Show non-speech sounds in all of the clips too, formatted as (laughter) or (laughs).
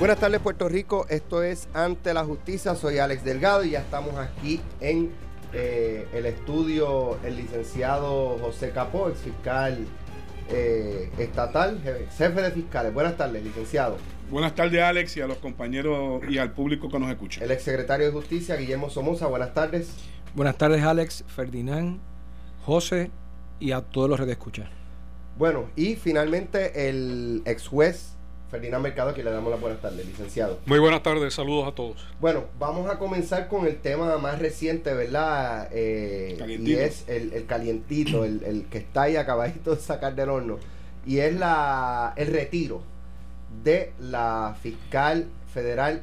Buenas tardes Puerto Rico, esto es Ante la Justicia, soy Alex Delgado y ya estamos aquí en eh, el estudio el licenciado José Capó, ex fiscal eh, estatal, jefe de fiscales. Buenas tardes, licenciado. Buenas tardes, Alex, y a los compañeros y al público que nos escucha. El exsecretario de Justicia, Guillermo Somoza. Buenas tardes. Buenas tardes, Alex, Ferdinand, José y a todos los redes escucha. Bueno, y finalmente el ex juez Ferdinand Mercado, que le damos las buenas tardes, licenciado. Muy buenas tardes, saludos a todos. Bueno, vamos a comenzar con el tema más reciente, ¿verdad? Eh, y es el, calientito, el, que está ahí acabadito de sacar del horno. Y es la, el retiro de la fiscal federal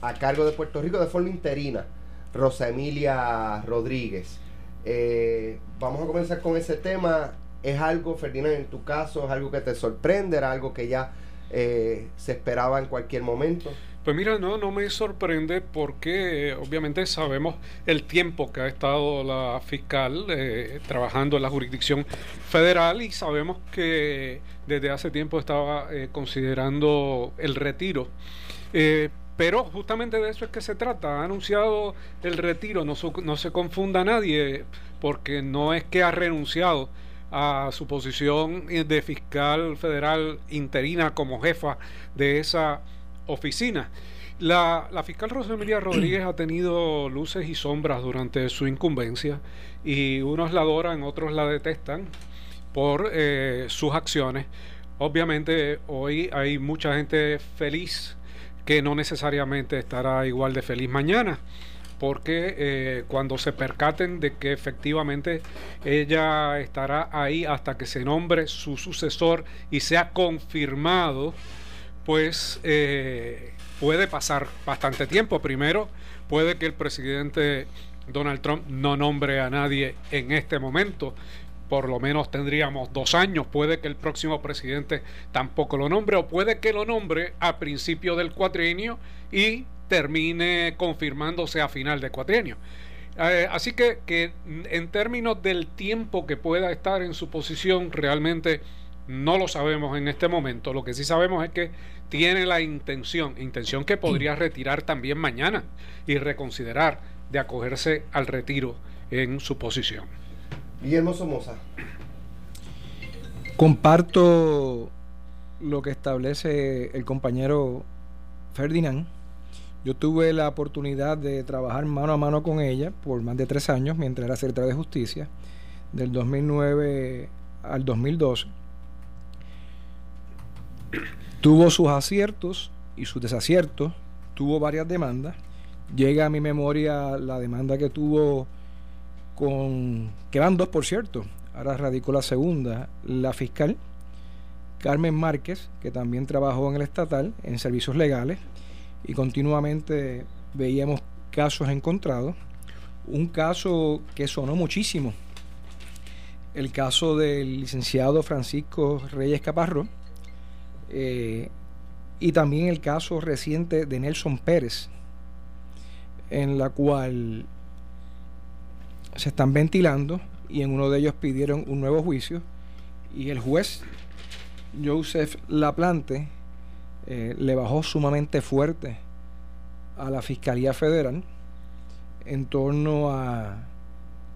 a cargo de Puerto Rico de forma interina, Rosa Emilia Rodríguez. Eh, vamos a comenzar con ese tema. ¿Es algo, Ferdinand, en tu caso, es algo que te sorprende? ¿Era algo que ya eh, se esperaba en cualquier momento. Pues mira, no, no me sorprende porque eh, obviamente sabemos el tiempo que ha estado la fiscal eh, trabajando en la jurisdicción federal y sabemos que desde hace tiempo estaba considerando el retiro. pero justamente de eso es que se trata. Ha anunciado el retiro, no, no se confunda nadie porque no es que ha renunciado a su posición de fiscal federal interina como jefa de esa oficina. La, fiscal Rosa Emilia Rodríguez ha tenido luces y sombras durante su incumbencia y unos la adoran, otros la detestan por eh, sus acciones. Obviamente hoy hay mucha gente feliz que no necesariamente estará igual de feliz mañana porque eh, cuando se percaten de que efectivamente ella estará ahí hasta que se nombre su sucesor y sea confirmado, pues eh, puede pasar bastante tiempo. Primero, puede que el presidente Donald Trump no nombre a nadie en este momento. Por lo menos tendríamos dos años. Puede que el próximo presidente tampoco lo nombre o puede que lo nombre a principio del cuatrienio y termine confirmándose a final de cuatrienio. Eh, así que, que en términos del tiempo que pueda estar en su posición, realmente no lo sabemos en este momento. Lo que sí sabemos es que tiene la intención, intención que podría retirar también mañana y reconsiderar de acogerse al retiro en su posición. Guillermo Somoza. Comparto lo que establece el compañero Ferdinand yo tuve la oportunidad de trabajar mano a mano con ella por más de tres años mientras era secretaria de Justicia, del 2009 al 2012. Tuvo sus aciertos y sus desaciertos, tuvo varias demandas. Llega a mi memoria la demanda que tuvo con, que van dos por cierto, ahora radicó la segunda, la fiscal Carmen Márquez, que también trabajó en el estatal en servicios legales y continuamente veíamos casos encontrados. Un caso que sonó muchísimo, el caso del licenciado Francisco Reyes Caparro, eh, y también el caso reciente de Nelson Pérez, en la cual se están ventilando y en uno de ellos pidieron un nuevo juicio y el juez Joseph Laplante eh, le bajó sumamente fuerte a la Fiscalía Federal en torno a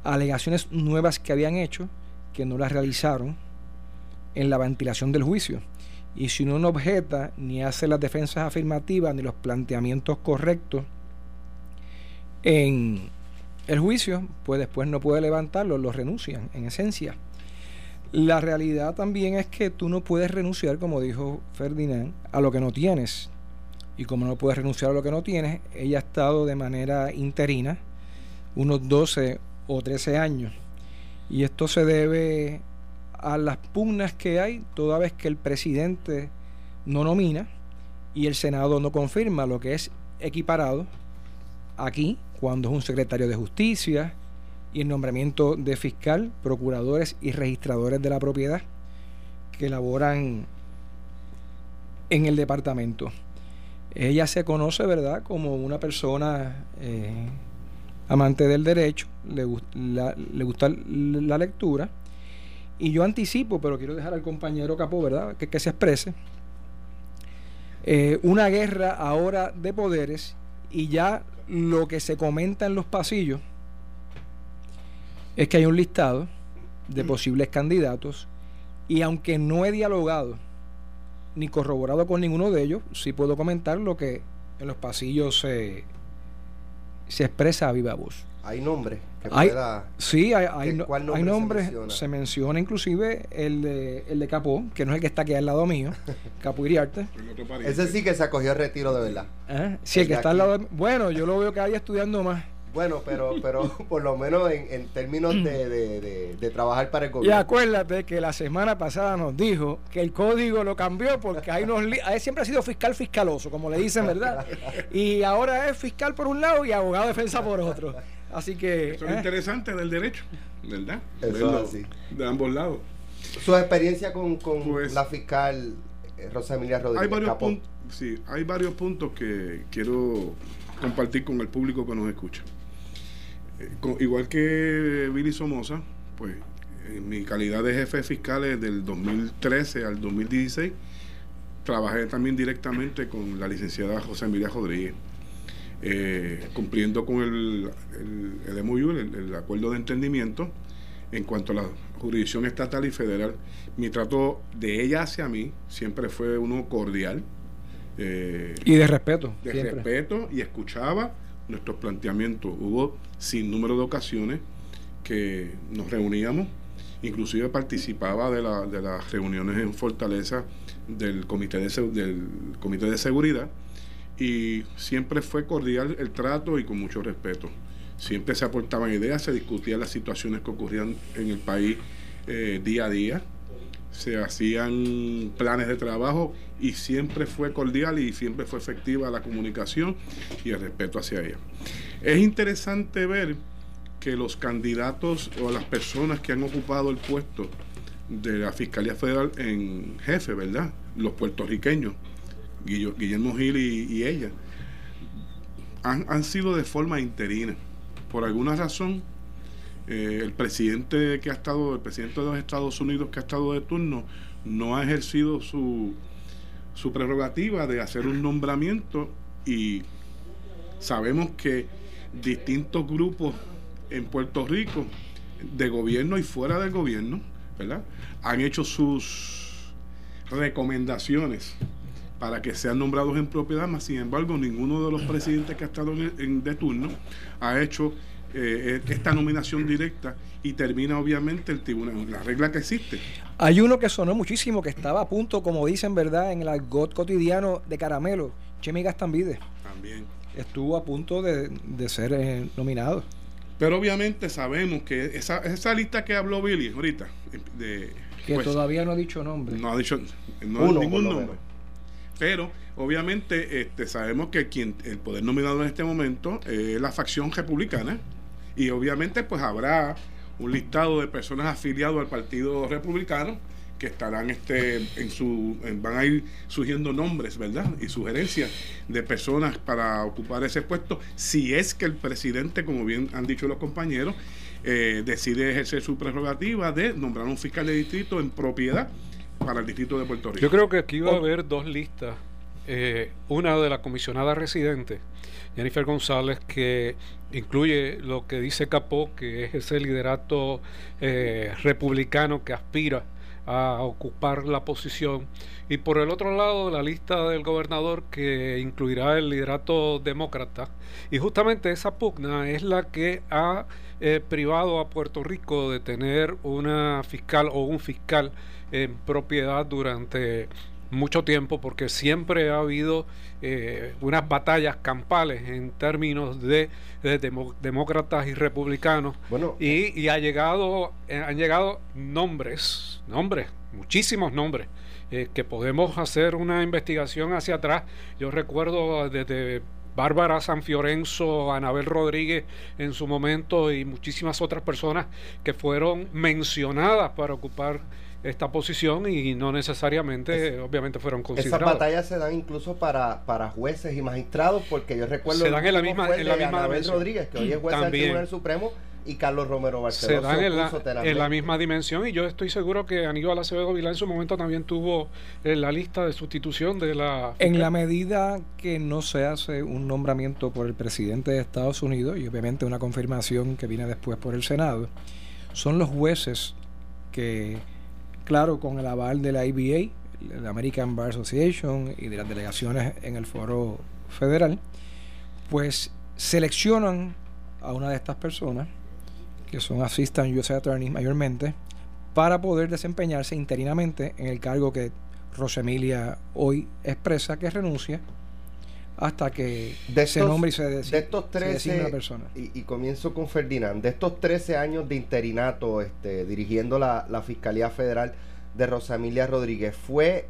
alegaciones nuevas que habían hecho que no las realizaron en la ventilación del juicio. Y si uno no objeta ni hace las defensas afirmativas ni los planteamientos correctos en el juicio, pues después no puede levantarlo, lo renuncian, en esencia. La realidad también es que tú no puedes renunciar, como dijo Ferdinand, a lo que no tienes. Y como no puedes renunciar a lo que no tienes, ella ha estado de manera interina unos 12 o 13 años. Y esto se debe a las pugnas que hay toda vez que el presidente no nomina y el Senado no confirma, lo que es equiparado aquí cuando es un secretario de justicia, y el nombramiento de fiscal, procuradores y registradores de la propiedad que elaboran en el departamento. Ella se conoce, ¿verdad?, como una persona eh, amante del derecho, le, gusta la lectura. Y yo anticipo, pero quiero dejar al compañero Capó, ¿verdad?, que, que se exprese. eh, una guerra ahora de poderes y ya lo que se comenta en los pasillos es que hay un listado de posibles candidatos y aunque no he dialogado ni corroborado con ninguno de ellos, sí puedo comentar lo que en los pasillos se, se expresa a viva voz. ¿Hay nombres? hay, sí, hay, hay, nombres. Se menciona? inclusive el de, el de Capó, que no es el que está aquí al lado mío, (laughs) Capó Iriarte. Ese sí que se acogió el retiro de verdad. ¿Eh? Sí, el, que está al lado. Bueno, yo lo veo que hay estudiando más. Bueno, pero, pero (laughs) por lo menos en, términos de, trabajar para el gobierno. Y acuérdate que la semana pasada nos dijo que el código lo cambió porque hay unos siempre ha sido fiscal fiscaloso, como le dicen, ¿verdad? Y ahora es fiscal por un lado y abogado de defensa por otro. Así que. Eso es ¿eh? interesante del derecho, ¿verdad? Eso es así. De ambos lados. Su experiencia con, pues, la fiscal eh, Rosa Emilia Rodríguez. Hay varios, puntos, sí, hay varios puntos que quiero compartir con el público que nos escucha. Igual que Billy Somoza, pues en mi calidad de jefe fiscal del 2013 al 2016, trabajé también directamente con la licenciada José Emilia Rodríguez. Eh, cumpliendo con el, el, MOU, el, acuerdo de entendimiento, en cuanto a la jurisdicción estatal y federal. Mi trato de ella hacia mí siempre fue uno cordial. Eh, y de respeto. De respeto y escuchaba nuestros planteamientos. Hubo sin número de ocasiones que nos reuníamos, inclusive participaba de, la, de las reuniones en Fortaleza del Comité de, del comité de Seguridad y siempre fue cordial el trato y con mucho respeto. Siempre se aportaban ideas, se discutían las situaciones que ocurrían en el país eh, día a día, se hacían planes de trabajo y siempre fue cordial y siempre fue efectiva la comunicación y el respeto hacia ella. Es interesante ver que los candidatos o las personas que han ocupado el puesto de la Fiscalía Federal en jefe, ¿verdad? Los puertorriqueños, Guillermo Gil y, ella, han, sido de forma interina. Por alguna razón, eh, el presidente que ha estado, el presidente de los Estados Unidos que ha estado de turno, no ha ejercido su, su prerrogativa de hacer un nombramiento y sabemos que distintos grupos en Puerto Rico, de gobierno y fuera del gobierno, ¿verdad? Han hecho sus recomendaciones para que sean nombrados en propiedad, más sin embargo ninguno de los presidentes que ha estado en, de turno ha hecho eh, esta nominación directa y termina obviamente el tribunal, la regla que existe. Hay uno que sonó muchísimo, que estaba a punto, como dicen, ¿verdad?, en el argot cotidiano de Caramelo, Chemi Gastambide. También. Estuvo a punto de, ser eh, nominado. Pero obviamente sabemos que esa, esa lista que habló Billy ahorita, de, que pues, todavía no ha dicho nombre. No ha dicho ningún nombre. Pero obviamente este, sabemos que quien el poder nominado en este momento es la facción republicana y obviamente pues habrá un listado de personas afiliadas al Partido Republicano que estarán este en su van a ir surgiendo nombres, ¿verdad? Y sugerencias de personas para ocupar ese puesto si es que el presidente, como bien han dicho los compañeros, eh, decide ejercer su prerrogativa de nombrar un fiscal de distrito en propiedad para el distrito de Puerto Rico. Yo creo que aquí va a haber dos listas. Eh, una de la comisionada residente, Jennifer González, que incluye lo que dice Capó, que es ese liderato eh, republicano que aspira a ocupar la posición. Y por el otro lado, la lista del gobernador que incluirá el liderato demócrata. Y justamente esa pugna es la que ha eh, privado a Puerto Rico de tener una fiscal o un fiscal en propiedad durante mucho tiempo porque siempre ha habido eh, unas batallas campales en términos de, demócratas y republicanos. Y, ha llegado eh, han llegado nombres nombres muchísimos nombres eh, que podemos hacer una investigación hacia atrás. Yo recuerdo desde Bárbara Sanfiorenzo, Anabel Rodríguez en su momento y muchísimas otras personas que fueron mencionadas para ocupar esta posición y no necesariamente, obviamente, fueron considerados. Esas batallas se dan incluso para, para jueces y magistrados, porque yo recuerdo. Se dan en la misma. En la misma Rodríguez, que hoy es juez del Tribunal Supremo, y Carlos Romero Barceló se dan en la, misma dimensión y yo estoy seguro que Aníbal Acevedo Vilá en su momento también tuvo en la lista de sustitución de la... En la medida que no se hace un nombramiento por el presidente de Estados Unidos y obviamente una confirmación que viene después por el Senado, son los jueces que, claro, con el aval de la IBA, la American Bar Association y de las delegaciones en el foro federal, pues seleccionan a una de estas personas, que son Assistant US Attorneys mayormente, para poder desempeñarse interinamente en el cargo que Rosemilia hoy expresa que renuncia hasta que de se nombre y se, de estos 13, una persona. Y, comienzo con Ferdinand. De estos 13 años de interinato este, dirigiendo la, la Fiscalía Federal de Rosemilia Rodríguez, ¿fue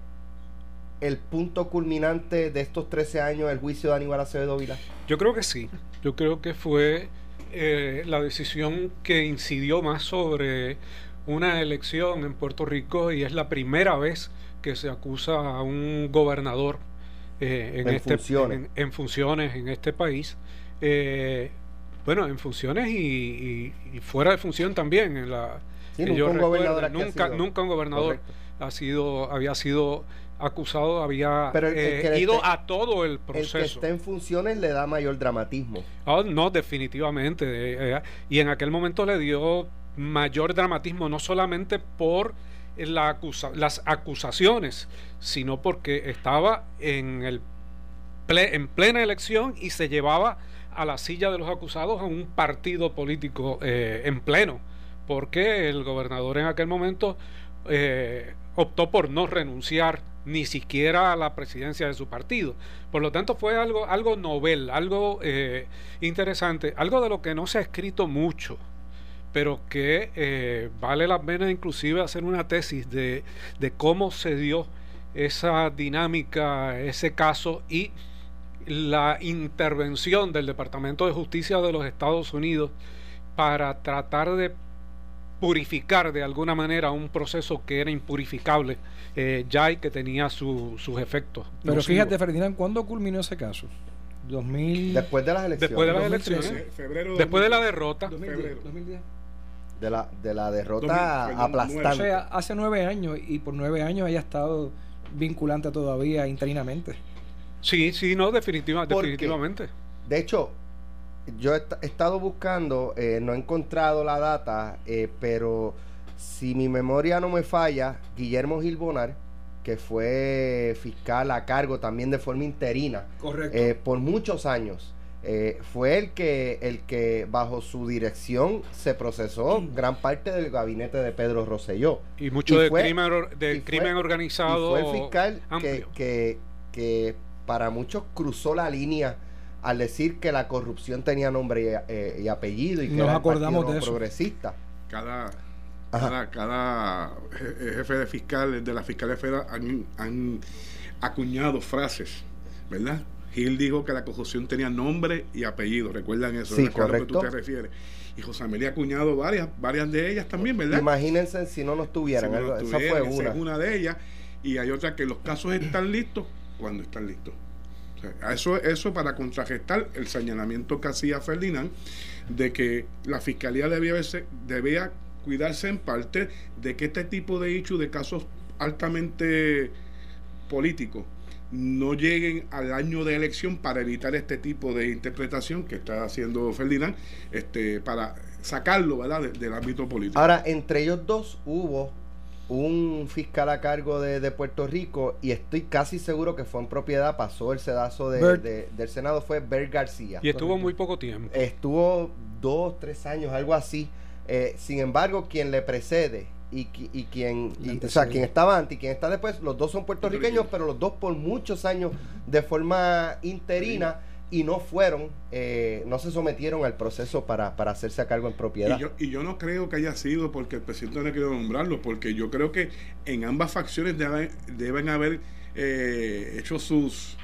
el punto culminante de estos 13 años el juicio de Aníbal Acevedo Vila? Yo creo que sí. Yo creo que fue eh, la decisión que incidió más sobre una elección en Puerto Rico y es la primera vez que se acusa a un gobernador eh, en, este, funciones. En, funciones en este país. Eh, bueno, en funciones y, fuera de función también. En la, nunca, un gobernador nunca, nunca un gobernador ha sido, había sido acusado había eh, ido a todo el proceso. El que esté en funciones le da mayor dramatismo. Oh, no, definitivamente. Eh, eh, y en aquel momento le dio mayor dramatismo, no solamente por la las acusaciones, sino porque estaba en, el en plena elección y se llevaba a la silla de los acusados a un partido político en pleno, porque el gobernador en aquel momento optó por no renunciar ni siquiera a la presidencia de su partido. Por lo tanto, fue algo, algo novel, algo eh, interesante, algo de lo que no se ha escrito mucho, pero que eh, vale la pena inclusive hacer una tesis de, de cómo se dio esa dinámica, ese caso y la intervención del Departamento de Justicia de los Estados Unidos para tratar de purificar de alguna manera un proceso que era impurificable eh, ya y que tenía sus efectos. Pero fíjate, Ferdinand, ¿cuándo culminó ese caso? 2000... Después de las elecciones. Después de las elecciones. Después de la derrota. 2010. De la, de la derrota aplastante. O sea, hace nueve años y por nueve años haya estado vinculante todavía interinamente. Sí, sí, no, definitiva, definitivamente. De hecho, yo he, estado buscando, eh, no he encontrado la data, eh, pero si mi memoria no me falla, Guillermo Gilbonar, que fue fiscal a cargo también de forma interina eh, por muchos años, fue el que, el que bajo su dirección se procesó gran parte del gabinete de Pedro Rosselló. Y mucho del crimen, de crimen organizado. fue el fiscal que, que para muchos cruzó la línea al decir que la corrupción tenía nombre y, eh, apellido y que Nos era acordamos de progresista. Cada, cada, jefe de fiscal de la Fiscalía Federal han, acuñado frases, ¿verdad? Gil dijo que la corrupción tenía nombre y apellido, recuerdan eso, sí, correcto. que tú te refieres. Y José Amelia ha acuñado varias, varias de ellas también, ¿verdad? Imagínense si no nos tuvieran, esa fue una. una de ellas. Y hay otra que los casos están listos cuando están listos eso, eso para contrarrestar el señalamiento que hacía Ferdinand de que la fiscalía debía, debía cuidarse en parte de que este tipo de hechos, de casos altamente políticos, no lleguen al año de elección para evitar este tipo de interpretación que está haciendo Ferdinand, este, para sacarlo ¿verdad? del ámbito político. Ahora, entre ellos dos hubo un fiscal a cargo de, Puerto Rico y estoy casi seguro que fue en propiedad, pasó el sedazo de, del Senado, fue Bert García. Y estuvo muy poco tiempo. Estuvo dos, tres años, algo así. Eh, sin embargo, quien le precede y, y quien, o sea, quien estaba antes y quien está después, los dos son puertorriqueños, pero los dos por muchos años de forma interina y no fueron, eh, no se sometieron al proceso para, para, hacerse a cargo en propiedad. Y yo, y yo no creo que haya sido porque el presidente no ha querido nombrarlo, porque yo creo que en ambas facciones deben, deben haber eh, hecho sus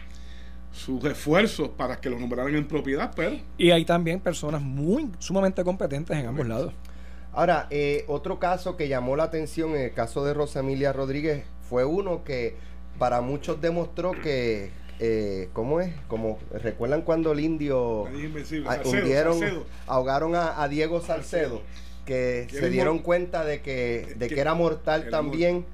sus esfuerzos para que lo nombraran en propiedad, pero... Y hay también personas muy sumamente competentes en ambos lados. Ahora, eh, otro caso que llamó la atención en el caso de Rosa Emilia Rodríguez fue uno que para muchos demostró que eh, ¿cómo es? Como recuerdan cuando el indio hundieron, ahogaron a, Diego Salcedo, que se dieron cuenta de que, de que, era mortal también.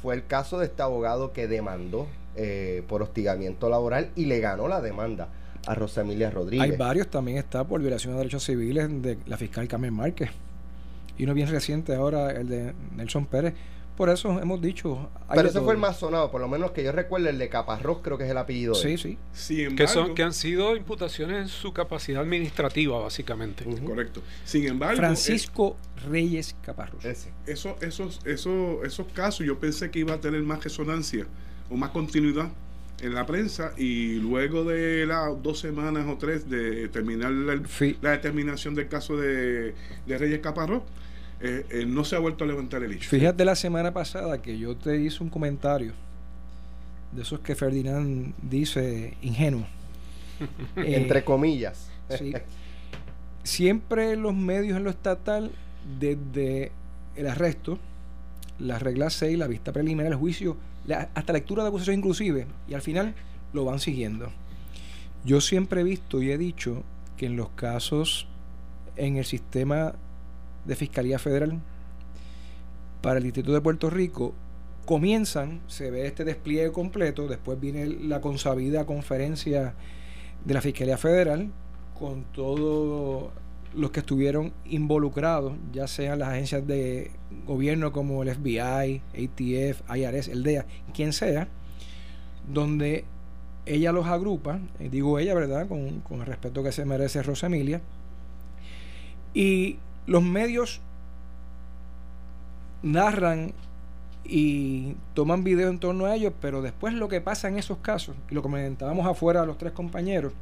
Fue el caso de este abogado que demandó eh, por hostigamiento laboral y le ganó la demanda a Rosemilia Rodríguez. Hay varios, también está por violación de derechos civiles de la fiscal Carmen Márquez. Y uno bien reciente ahora, el de Nelson Pérez. Por eso hemos dicho. Pero ese fue el más sonado, por lo menos que yo recuerdo, el de Caparrós, creo que es el apellido. Sí, sí. que, son, que han sido imputaciones en su capacidad administrativa, básicamente. Correcto. Sin embargo. Francisco Reyes Caparrós. Eso, esos, esos, esos casos yo pensé que iba a tener más resonancia o más continuidad en la prensa y luego de las dos semanas o tres de terminar la, determinación del caso de, Reyes Caparrós, eh, eh, no se ha vuelto a levantar el hecho. Fíjate la semana pasada que yo te hice un comentario de esos que Ferdinand dice ingenuo. (laughs) Entre eh, comillas. (laughs) Siempre los medios en lo estatal, desde el arresto, la regla 6, la vista preliminar, el juicio, hasta lectura de acusación inclusive, y al final lo van siguiendo. Yo siempre he visto y he dicho que en los casos en el sistema de Fiscalía Federal para el Instituto de Puerto Rico comienzan, se ve este despliegue completo, después viene la consabida conferencia de la Fiscalía Federal con todos los que estuvieron involucrados, ya sean las agencias de gobierno como el FBI, ATF, IRS, el DEA, quien sea, donde ella los agrupa, eh, digo ella, ¿verdad? Con, con el respeto que se merece Rosa Emilia, y los medios narran y toman video en torno a ellos, pero después lo que pasa en esos casos, y lo comentábamos afuera a los tres compañeros,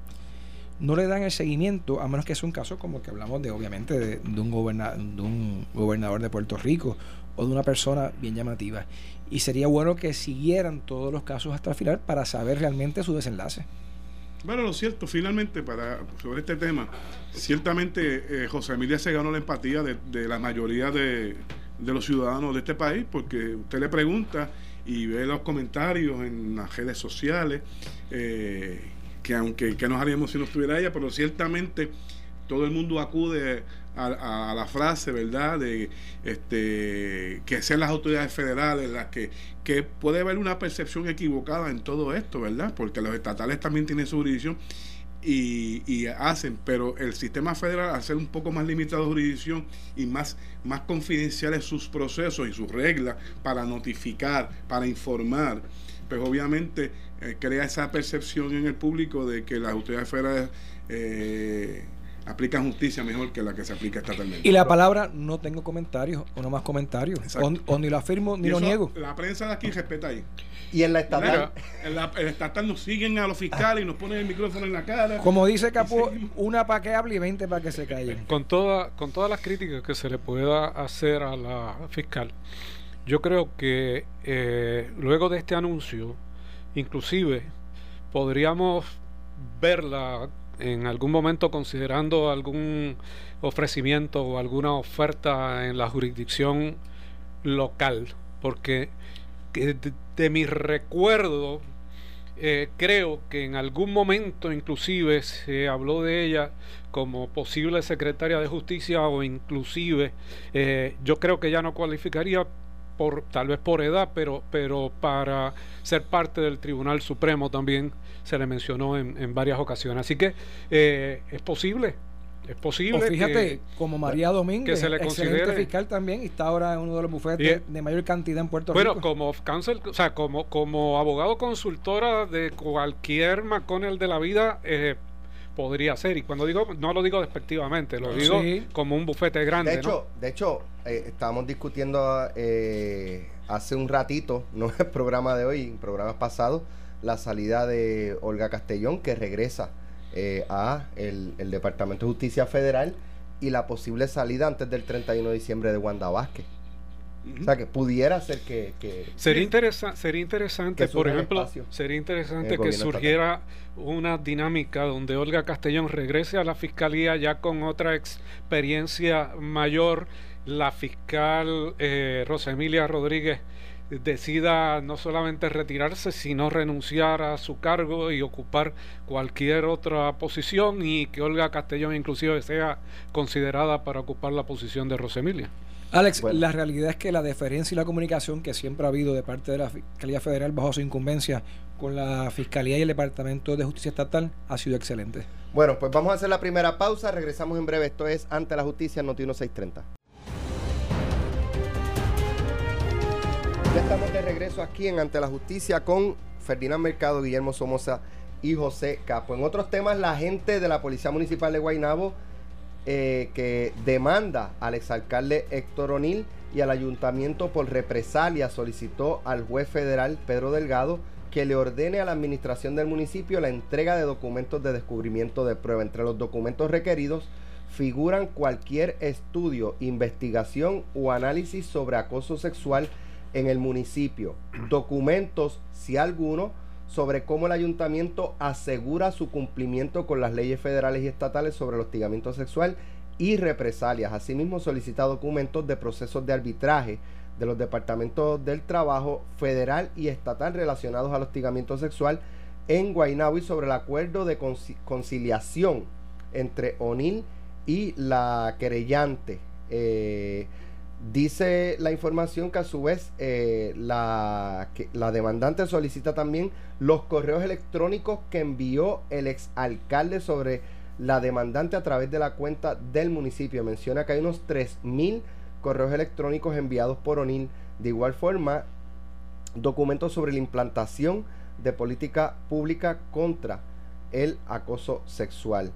no le dan el seguimiento, a menos que sea un caso como el que hablamos de, obviamente, de, un, de un gobernador de Puerto Rico o de una persona bien llamativa. Y sería bueno que siguieran todos los casos hasta el final para saber realmente su desenlace. Bueno, lo cierto, finalmente, para sobre este tema, ciertamente eh, José Emilia se ganó la empatía de, la mayoría de, los ciudadanos de este país, porque usted le pregunta y ve los comentarios en las redes sociales, eh, que aunque que nos haríamos si no estuviera ella, pero ciertamente todo el mundo acude a, la frase, ¿verdad?, de este, que sean las autoridades federales las que, que puede haber una percepción equivocada en todo esto, ¿verdad?, porque los estatales también tienen su jurisdicción y, y, hacen, pero el sistema federal, al ser un poco más limitado de jurisdicción y más, más confidenciales sus procesos y sus reglas para notificar, para informar, pues obviamente eh, crea esa percepción en el público de que las autoridades federales eh, aplican justicia mejor que la que se aplica estatalmente. Y la palabra no tengo comentarios, o no más comentarios, o, ni lo afirmo ni lo niego. La prensa de aquí respeta ahí. Y en la estatal. En la, estatal nos siguen a los fiscales y nos ponen el micrófono en la cara. Como dice Capo, una para que hable y 20 para que se callen. Con, toda, con todas las críticas que se le pueda hacer a la fiscal, yo creo que eh, luego de este anuncio, Inclusive podríamos verla en algún momento considerando algún ofrecimiento o alguna oferta en la jurisdicción local, porque de, mi recuerdo eh, creo que en algún momento inclusive se habló de ella como posible secretaria de justicia o inclusive eh, yo creo que ya no cualificaría por tal vez por edad, pero, pero para ser parte del Tribunal Supremo también se le mencionó en, varias ocasiones. Así que eh, es posible, es posible. fíjate, como María Domínguez, que se le considere fiscal también, y está ahora en uno de los bufetes de mayor cantidad en Puerto Rico. Bueno, como counsel, o sea, como, como abogado consultora de cualquier McConnell de la vida, eh, podría ser. Y cuando digo, no lo digo despectivamente, lo digo como un bufete grande. De hecho, de hecho eh, estábamos discutiendo eh, hace un ratito, (laughs) no es el programa de hoy, en programas pasados, la salida de Olga Castellón, que regresa eh, a el, Departamento de Justicia Federal, y la posible salida antes del 31 de diciembre de Wanda Vázquez. O sea, que pudiera ser que... sería, sería interesante, por ejemplo, sería interesante que surgiera una dinámica donde Olga Castellón regrese a la fiscalía ya con otra experiencia mayor, la fiscal eh, Rosa Emilia Rodríguez decida no solamente retirarse, sino renunciar a su cargo y ocupar cualquier otra posición y que Olga Castellón inclusive sea considerada para ocupar la posición de Rosemilia. Alex, la realidad es que la deferencia y la comunicación que siempre ha habido de parte de la Fiscalía Federal bajo su incumbencia con la Fiscalía y el Departamento de Justicia Estatal ha sido excelente. Bueno, pues vamos a hacer la primera pausa, regresamos en breve. Esto es Ante la Justicia, Noti 1630. Ya estamos de regreso aquí en Ante la Justicia con Ferdinand Mercado, Guillermo Somoza y José Capo. En otros temas, la gente de la Policía Municipal de Guaynabo eh, que demanda al exalcalde Héctor O'Neill y al ayuntamiento por represalia solicitó al juez federal Pedro Delgado que le ordene a la administración del municipio la entrega de documentos de descubrimiento de prueba. Entre los documentos requeridos figuran cualquier estudio, investigación o análisis sobre acoso sexual en el municipio. Documentos, si alguno, sobre cómo el ayuntamiento asegura su cumplimiento con las leyes federales y estatales sobre el hostigamiento sexual y represalias. Asimismo, solicita documentos de procesos de arbitraje de los departamentos del trabajo federal y estatal relacionados al hostigamiento sexual en Guaynabo y sobre el acuerdo de conciliación entre ONIL y la querellante. Eh, Dice la información que a su vez eh, la, la demandante solicita también los correos electrónicos que envió el exalcalde sobre la demandante a través de la cuenta del municipio. Menciona que hay unos 3.000 correos electrónicos enviados por ONIL. De igual forma, documentos sobre la implantación de política pública contra el acoso sexual.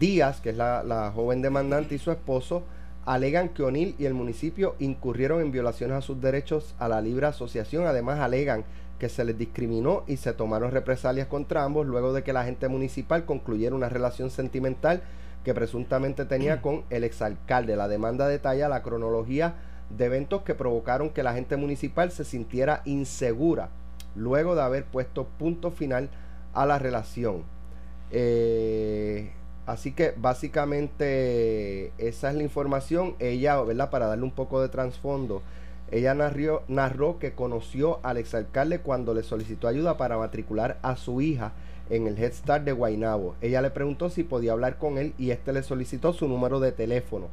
Díaz, que es la, la joven demandante, y su esposo alegan que O'Neill y el municipio incurrieron en violaciones a sus derechos a la libre asociación. Además, alegan que se les discriminó y se tomaron represalias contra ambos luego de que la gente municipal concluyera una relación sentimental que presuntamente tenía (clears throat) con el exalcalde. La demanda detalla la cronología de eventos que provocaron que la gente municipal se sintiera insegura luego de haber puesto punto final a la relación. Eh, Así que básicamente esa es la información. Ella, ¿verdad? Para darle un poco de trasfondo, ella narró, que conoció al exalcalde cuando le solicitó ayuda para matricular a su hija en el Head Start de Guaynabo. Ella le preguntó si podía hablar con él y este le solicitó su número de teléfono.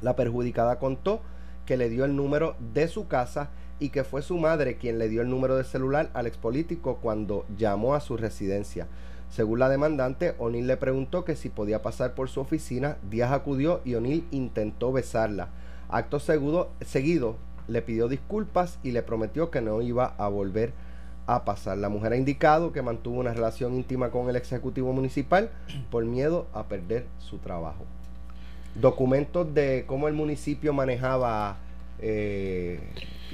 La perjudicada contó que le dio el número de su casa y que fue su madre quien le dio el número de celular al expolítico cuando llamó a su residencia. Según la demandante, O'Neill le preguntó que si podía pasar por su oficina. Díaz acudió y O'Neill intentó besarla. Acto seguido, le pidió disculpas y le prometió que no iba a volver a pasar. La mujer ha indicado que mantuvo una relación íntima con el ejecutivo municipal por miedo a perder su trabajo. Documentos de cómo el municipio manejaba eh,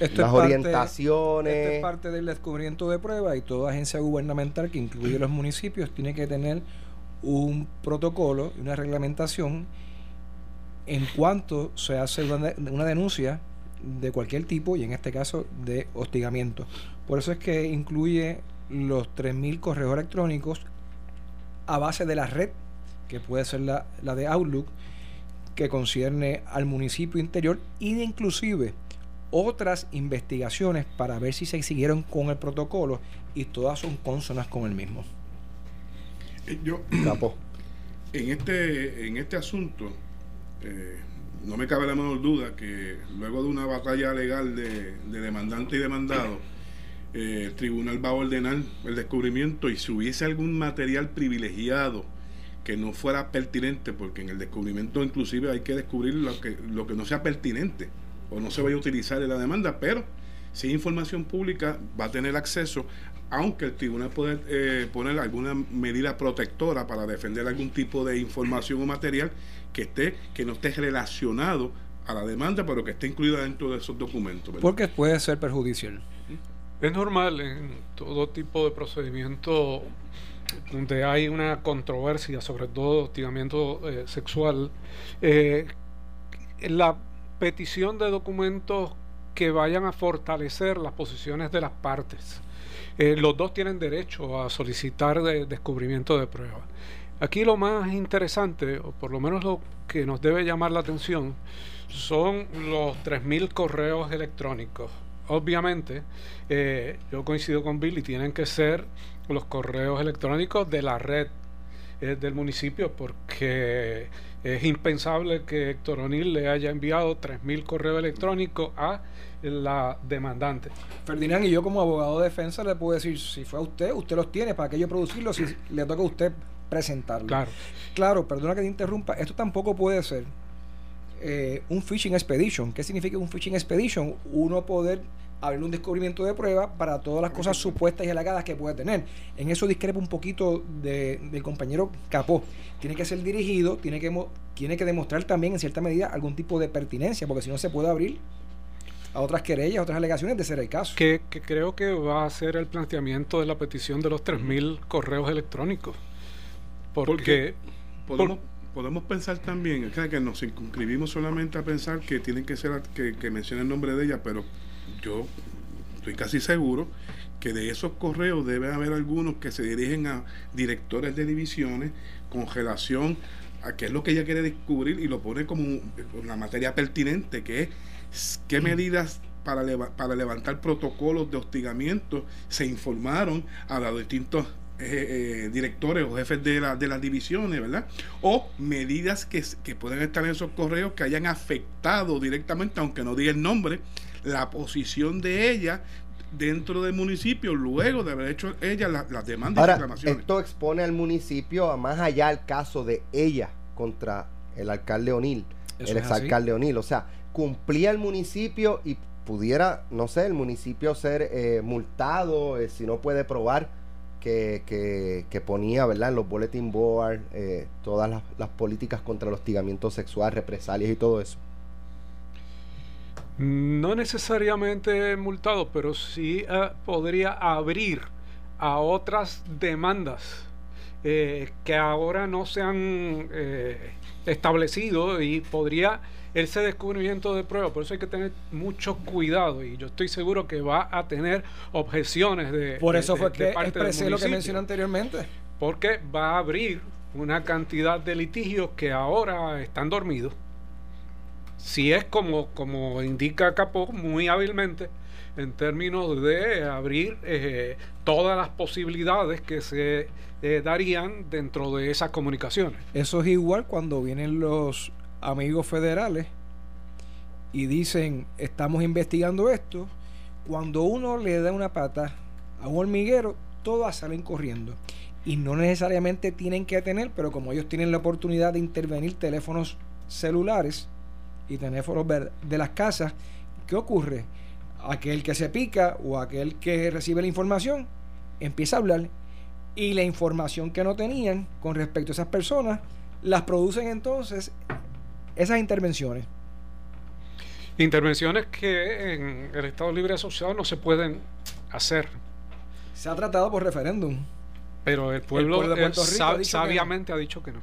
las orientaciones. Esto es parte del descubrimiento de pruebas y toda agencia gubernamental que incluye los municipios tiene que tener un protocolo y una reglamentación en cuanto se hace una, una denuncia de cualquier tipo y en este caso de hostigamiento. Por eso es que incluye los 3.000 correos electrónicos a base de la red, que puede ser la, la de Outlook, que concierne al municipio interior y de inclusive otras investigaciones para ver si se siguieron con el protocolo y todas son consonas con el mismo. Eh, yo, (clears throat) en este, en este asunto, eh, no me cabe la menor duda que luego de una batalla legal de, demandante y demandado, eh, el tribunal va a ordenar el descubrimiento y si hubiese algún material privilegiado que no fuera pertinente, porque en el descubrimiento inclusive hay que descubrir lo que, lo que no sea pertinente o no se vaya a utilizar en la demanda, pero si información pública va a tener acceso, aunque el tribunal puede eh, poner alguna medida protectora para defender algún tipo de información o material que esté que no esté relacionado a la demanda, pero que esté incluida dentro de esos documentos. Porque puede ser perjudicial. Es normal en todo tipo de procedimiento donde hay una controversia, sobre todo hostigamiento eh, sexual, eh, la petición de documentos que vayan a fortalecer las posiciones de las partes. Eh, los dos tienen derecho a solicitar de descubrimiento de pruebas. Aquí lo más interesante, o por lo menos lo que nos debe llamar la atención, son los 3.000 correos electrónicos obviamente, eh, yo coincido con Billy, tienen que ser los correos electrónicos de la red eh, del municipio porque es impensable que Héctor O'Neill le haya enviado 3.000 correos electrónicos a la demandante. Ferdinand, y yo como abogado de defensa le puedo decir, si fue a usted, usted los tiene, ¿para que yo producirlos si le toca a usted presentarlos? Claro. Claro, perdona que te interrumpa, esto tampoco puede ser eh, un phishing expedition. ¿Qué significa un phishing expedition? Uno poder abrir un descubrimiento de prueba para todas las cosas supuestas y halagadas que puede tener. En eso discrepa un poquito de, del compañero Capó. Tiene que ser dirigido, tiene que, tiene que demostrar también en cierta medida algún tipo de pertinencia, porque si no se puede abrir a otras querellas, a otras alegaciones de ser el caso. Que, creo que va a ser el planteamiento de la petición de los 3.000 correos electrónicos. Porque, podemos, podemos pensar también, que nos circunscribimos solamente a pensar que tienen que ser que, que mencione el nombre de ella, pero yo estoy casi seguro que de esos correos debe haber algunos que se dirigen a directores de divisiones con relación a qué es lo que ella quiere descubrir y lo pone como una materia pertinente, que es qué medidas para, para levantar protocolos de hostigamiento se informaron a los distintos eh, eh, directores o jefes de, la, de las divisiones, ¿verdad? O medidas que, que pueden estar en esos correos que hayan afectado directamente, aunque no diga el nombre, la posición de ella dentro del municipio luego de haber hecho ella las demandas y reclamaciones. Esto expone al municipio a más allá el caso de ella contra el alcalde O'Neill, el exalcalde O'Neill. O sea, cumplía el municipio y pudiera, no sé, el municipio ser eh, multado eh, si no puede probar que, que, ponía, ¿verdad? En los bulletin boards, eh, todas las, las políticas contra el hostigamiento sexual, represalias y todo eso. No necesariamente multado, pero sí eh, podría abrir a otras demandas eh, que ahora no se han eh, establecido y podría ese descubrimiento de prueba. Por eso hay que tener mucho cuidado y yo estoy seguro que va a tener objeciones de. Por eso fue que expresé lo que mencioné anteriormente. Porque va a abrir una cantidad de litigios que ahora están dormidos si es como, como indica Capó muy hábilmente, en términos de abrir eh, todas las posibilidades que se eh, darían dentro de esas comunicaciones. Eso es igual cuando vienen los amigos federales y dicen, estamos investigando esto, cuando uno le da una pata a un hormiguero, todas salen corriendo. Y no necesariamente tienen que tener, pero como ellos tienen la oportunidad de intervenir teléfonos celulares, y teléfonos de las casas, ¿qué ocurre? Aquel que se pica o aquel que recibe la información empieza a hablar y la información que no tenían con respecto a esas personas las producen entonces esas intervenciones. Intervenciones que en el Estado Libre Asociado no se pueden hacer. Se ha tratado por referéndum. Pero el pueblo, de Puerto Rico sabiamente ha dicho que no.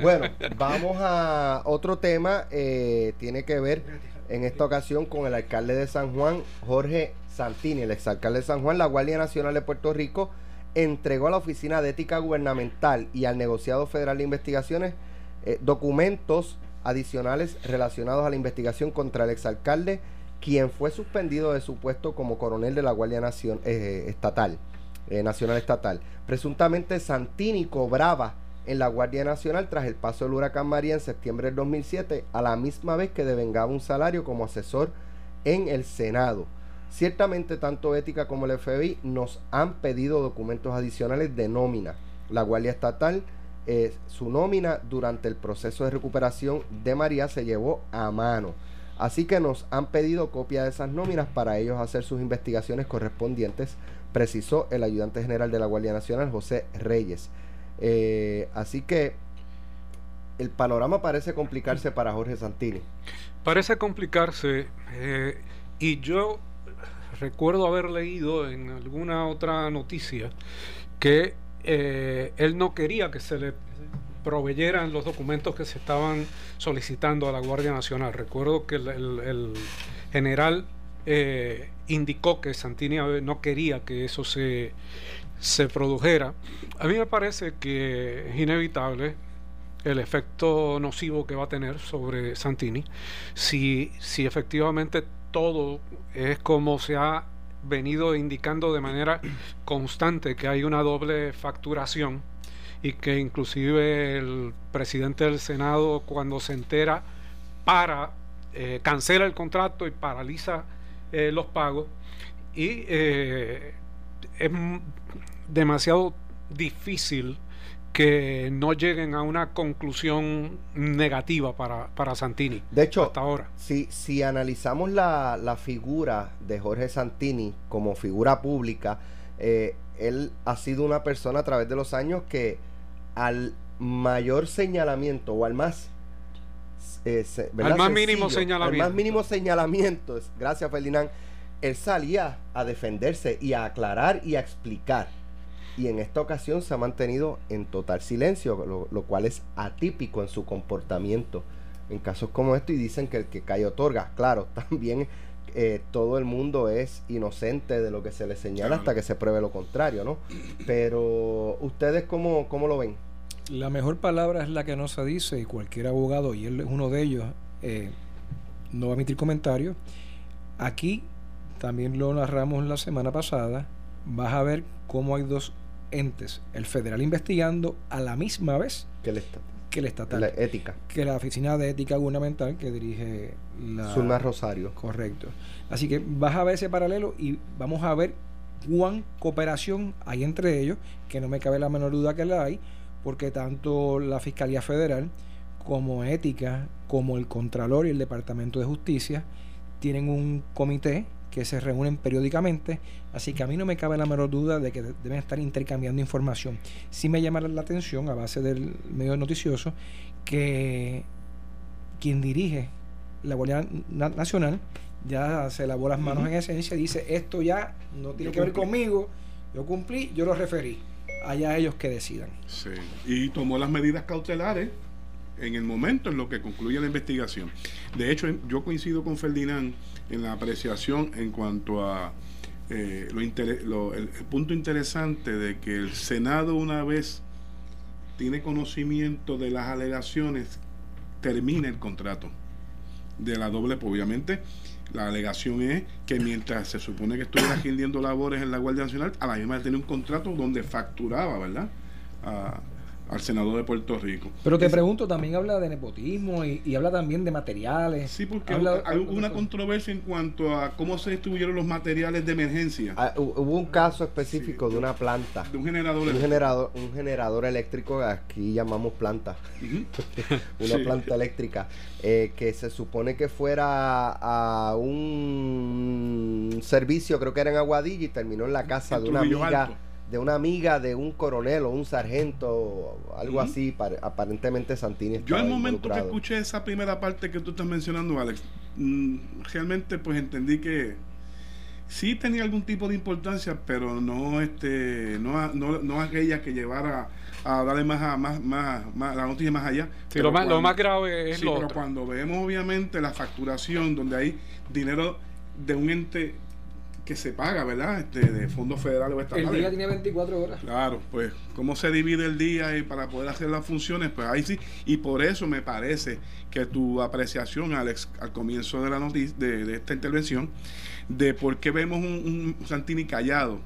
Bueno, vamos a otro tema. Eh, tiene que ver en esta ocasión con el alcalde de San Juan, Jorge Santini, el exalcalde de San Juan, la Guardia Nacional de Puerto Rico entregó a la Oficina de Ética Gubernamental y al Negociado Federal de Investigaciones eh, documentos adicionales relacionados a la investigación contra el exalcalde, quien fue suspendido de su puesto como coronel de la Guardia Nación, eh, Estatal, Nacional Estatal. Presuntamente Santini cobraba en la Guardia Nacional tras el paso del huracán María en septiembre del 2007, a la misma vez que devengaba un salario como asesor en el Senado. Ciertamente tanto Ética como el FBI nos han pedido documentos adicionales de nómina. La Guardia Estatal, eh, su nómina durante el proceso de recuperación de María se llevó a mano. Así que nos han pedido copia de esas nóminas para ellos hacer sus investigaciones correspondientes, precisó el ayudante general de la Guardia Nacional, José Reyes. Eh, así que el panorama parece complicarse para Jorge Santini. Parece complicarse eh, y yo recuerdo haber leído en alguna otra noticia que eh, él no quería que se le proveyeran los documentos que se estaban solicitando a la Guardia Nacional. Recuerdo que el, general indicó que Santini no quería que eso se se produjera, a mí me parece que es inevitable el efecto nocivo que va a tener sobre Santini. Si, si efectivamente todo es como se ha venido indicando de manera constante que hay una doble facturación y que inclusive el presidente del Senado cuando se entera para eh, cancela el contrato y paraliza eh, los pagos y eh, es demasiado difícil que no lleguen a una conclusión negativa para, para Santini. De hecho, hasta ahora. Si, si analizamos la, la figura de Jorge Santini como figura pública, eh, él ha sido una persona a través de los años que al mayor señalamiento o al más eh, al más mínimo señalamiento al más mínimo señalamiento gracias Ferdinand él salía a defenderse y a aclarar y a explicar y en esta ocasión se ha mantenido en total silencio, lo, cual es atípico en su comportamiento en casos como esto y dicen que el que cae otorga. Claro, (laughs) también eh, todo el mundo es inocente de lo que se le señala hasta que se pruebe lo contrario, ¿no? Pero ustedes cómo, cómo lo ven? La mejor palabra es la que no se dice y cualquier abogado, y él es uno de ellos, eh, no va a emitir comentarios. Aquí también lo narramos la semana pasada, vas a ver cómo hay dos entes, el federal investigando a la misma vez que el estatal. Que el estatal. La ética. Que la Oficina de Ética Gubernamental que dirige la... Zulma Rosario. Correcto. Así que vas a ver ese paralelo y vamos a ver cuán cooperación hay entre ellos, que no me cabe la menor duda que la hay, porque tanto la Fiscalía Federal como Ética, como el Contralor y el Departamento de Justicia tienen un comité que se reúnen periódicamente, así que a mí no me cabe la menor duda de que deben estar intercambiando información. Sí me llama la atención, a base del medio noticioso, que quien dirige la Guardia Nacional ya se lavó las manos en esencia y dice, esto ya no tiene que ver conmigo, yo cumplí, yo lo referí, allá ellos que decidan. Sí, y tomó las medidas cautelares en el momento en lo que concluye la investigación. De hecho, yo coincido con Ferdinand en la apreciación en cuanto a eh, lo, el, punto interesante de que el Senado una vez tiene conocimiento de las alegaciones, termina el contrato de la doble, pues, obviamente la alegación es que mientras se supone que estuviera rindiendo labores en la Guardia Nacional, a la misma tenía un contrato donde facturaba, ¿verdad? Al senador de Puerto Rico. Pero te pregunto, también habla de nepotismo y, habla también de materiales. Sí, porque hay una controversia en cuanto a cómo se distribuyeron los materiales de emergencia. Ah, hubo un caso específico de una planta. De un generador un generador, un generador eléctrico, aquí llamamos planta. (laughs) una planta eléctrica, eh, que se supone que fuera a un servicio, creo que era en Aguadilla, y terminó en la casa de una amiga de una amiga de un coronel o un sargento, algo así, aparentemente Santini. Yo al momento que escuché esa primera parte que tú estás mencionando, Alex, mm, realmente pues entendí que sí tenía algún tipo de importancia, pero no este no, no, aquella que llevara a darle más a más, más, la noticia más allá. lo, más, lo más grave es sí, pero cuando vemos obviamente la facturación donde hay dinero de un ente que se paga, ¿verdad? Este, de fondos federales o estatales. El día tiene 24 horas. Claro, pues cómo se divide el día y para poder hacer las funciones, pues ahí sí. Y por eso me parece que tu apreciación, Alex, al comienzo de la noticia, de, esta intervención, de por qué vemos un, Santini callado,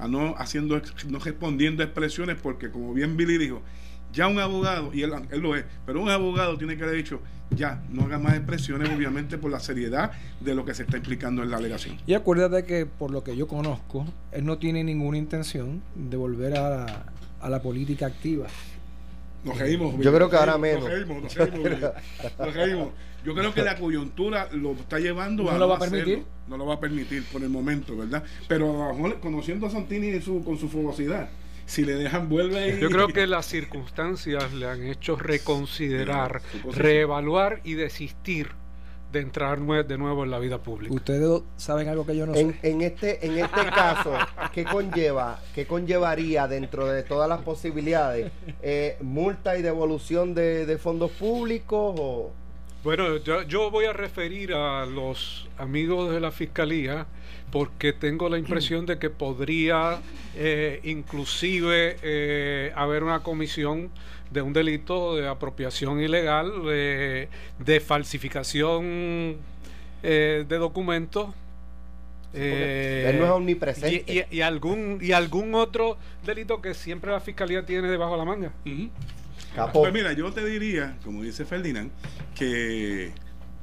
a no haciendo, no respondiendo expresiones, porque como bien Billy dijo, ya un abogado, y él, él lo es, pero un abogado tiene que haber dicho, ya, no haga más expresiones, obviamente, por la seriedad de lo que se está implicando en la alegación. Y acuérdate que, por lo que yo conozco, él no tiene ninguna intención de volver a, la, política activa. Nos reímos. Yo creo que ahora menos. Nos reímos, nos reímos, Yo creo que la coyuntura lo está llevando ¿No a. ¿No lo va a permitir? No lo va a permitir por el momento, ¿verdad? Pero conociendo a Santini su, con su fogosidad si le dejan vuelve. Yo creo que (laughs) las circunstancias le han hecho reconsiderar, reevaluar y desistir de entrar de nuevo en la vida pública. Ustedes saben algo que yo no sé. En este, en este (laughs) caso, ¿qué conlleva? ¿Qué conllevaría dentro de todas las posibilidades? Eh, ¿Multa y devolución de, de fondos públicos o...? Bueno, yo, yo, voy a referir a los amigos de la Fiscalía porque tengo la impresión de que podría eh, inclusive eh, haber una comisión de un delito de apropiación ilegal, de falsificación de documentos él no es omnipresente. Y, algún, y algún otro delito que siempre la fiscalía tiene debajo de la manga. Pues mira, yo te diría, como dice Ferdinand, que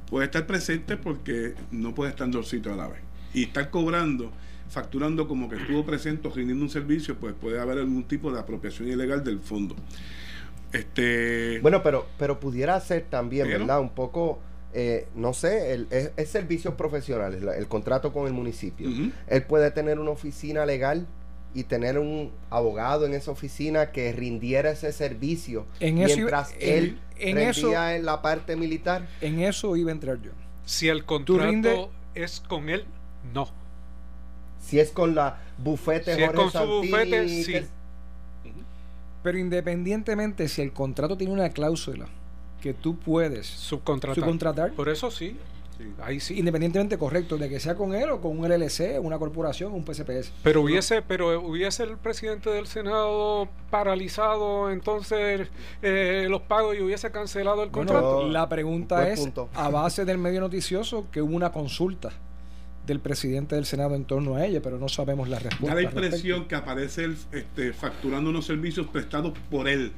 puede estar presente porque no puede estar en dos sitios a la vez. Y estar cobrando, facturando como que estuvo presente o rindiendo un servicio, pues puede haber algún tipo de apropiación ilegal del fondo. Este... Bueno, pero, pero pudiera ser también, ¿verdad? Un poco eh, no sé, el, es, servicios profesionales, el contrato con el municipio. Él puede tener una oficina legal y tener un abogado en esa oficina que rindiera ese servicio en mientras eso, él en, en la parte militar. En eso iba a entrar yo. Si el contrato es con él, no. Si es con la bufete si es con su bufete, sí. Pero independientemente si el contrato tiene una cláusula que tú puedes subcontratar. Por eso sí. Ahí sí, independientemente correcto de que sea con él o con un LLC, una corporación, un PSPS. Pero hubiese, pero hubiese el presidente del Senado paralizado entonces eh, los pagos y hubiese cancelado el contrato. la pregunta es a (laughs) base del medio noticioso que hubo una consulta del presidente del Senado en torno a ella, pero no sabemos la respuesta. Da la impresión que aparece este, facturando unos servicios prestados por él.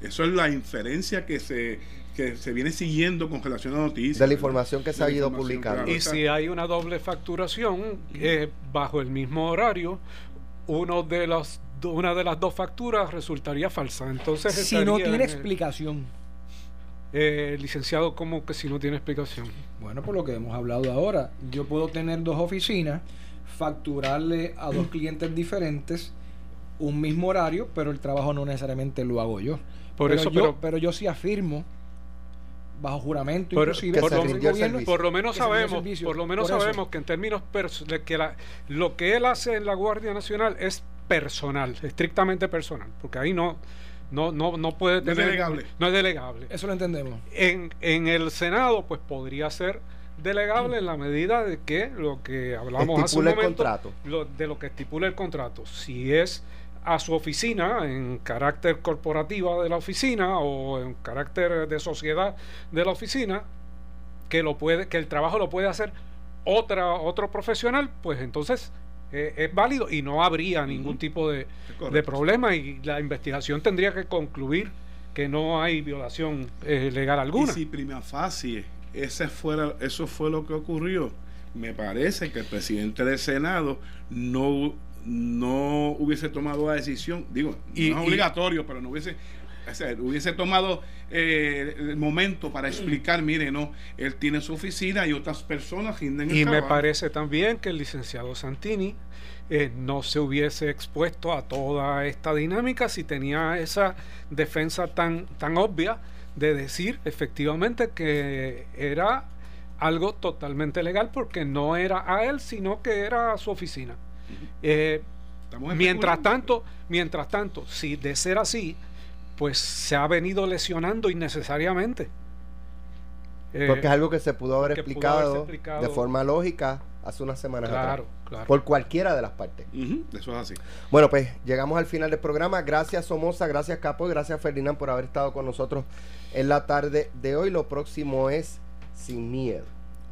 Eso es la inferencia que se, que se viene siguiendo con relación a noticias. De la información que se ha ido publicando. Y si hay una doble facturación eh, bajo el mismo horario, uno de los, una de las dos facturas resultaría falsa. Entonces, si no tiene explicación. Eh, licenciado, ¿cómo que si no tiene explicación? Bueno, por lo que hemos hablado ahora, yo puedo tener dos oficinas, facturarle a dos clientes diferentes un mismo horario, pero el trabajo no necesariamente lo hago yo. Por pero eso, yo, pero, yo sí afirmo bajo juramento inclusive por, lo, por, lo, menos sabemos por lo menos sabemos que en términos de que lo que él hace en la Guardia Nacional es personal estrictamente personal porque ahí no no no no puede tener, no es delegable. no es delegable. Eso lo entendemos. En, en el Senado pues podría ser delegable en la medida de que lo que hablamos hace un momento de lo que estipula el contrato. Si es a su oficina en carácter corporativa de la oficina o en carácter de sociedad de la oficina que lo puede que el trabajo lo puede hacer otra otro profesional pues entonces eh, es válido y no habría ningún tipo de, de, problema y la investigación tendría que concluir que no hay violación eh, legal alguna. Y si prima facie ese fuera, eso fue lo que ocurrió, me parece que el presidente del Senado no no hubiese tomado la decisión, digo, y, no es obligatorio, pero no hubiese, hubiese tomado eh, el momento para explicar, mire, no, él tiene su oficina y otras personas rinden Y me parece también que el licenciado Santini eh, no se hubiese expuesto a toda esta dinámica si tenía esa defensa tan, tan obvia de decir efectivamente que era algo totalmente legal porque no era a él, sino que era a su oficina. Eh, mientras tanto, mientras tanto, si de ser así, pues se ha venido lesionando innecesariamente. Eh, porque es algo que se pudo haber explicado, de forma lógica hace unas semanas atrás. Por cualquiera de las partes. eso es así. Bueno, pues llegamos al final del programa. Gracias Somoza, gracias Capo y gracias Ferdinand por haber estado con nosotros en la tarde de hoy. Lo próximo es Sin Miedo.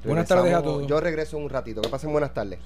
Buenas tardes a todos. Yo regreso un ratito. Que pasen buenas tardes.